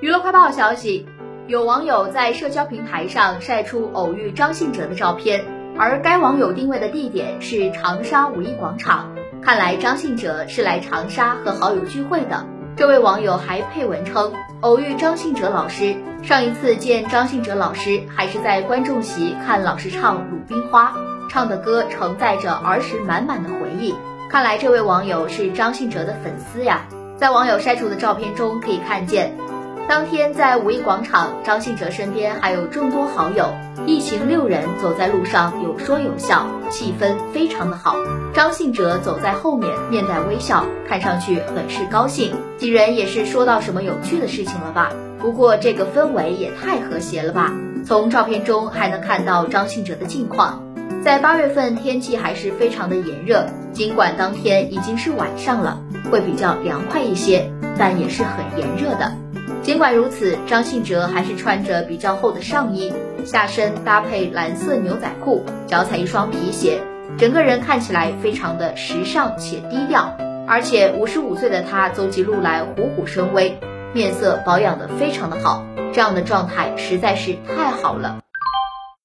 娱乐快报消息，有网友在社交平台上晒出偶遇张信哲的照片，而该网友定位的地点是长沙五一广场，看来张信哲是来长沙和好友聚会的。这位网友还配文称，偶遇张信哲老师，上一次见张信哲老师还是在观众席看老师唱《鲁冰花》，唱的歌承载着儿时满满的回忆。看来这位网友是张信哲的粉丝呀。在网友晒出的照片中可以看见。当天在五一广场，张信哲身边还有众多好友，一行六人走在路上，有说有笑，气氛非常的好。张信哲走在后面，面带微笑，看上去很是高兴。几人也是说到什么有趣的事情了吧？不过这个氛围也太和谐了吧！从照片中还能看到张信哲的近况，在八月份天气还是非常的炎热，尽管当天已经是晚上了，会比较凉快一些，但也是很炎热的。尽管如此，张信哲还是穿着比较厚的上衣，下身搭配蓝色牛仔裤，脚踩一双皮鞋，整个人看起来非常的时尚且低调。而且五十五岁的他走起路来虎虎生威，面色保养的非常的好，这样的状态实在是太好了。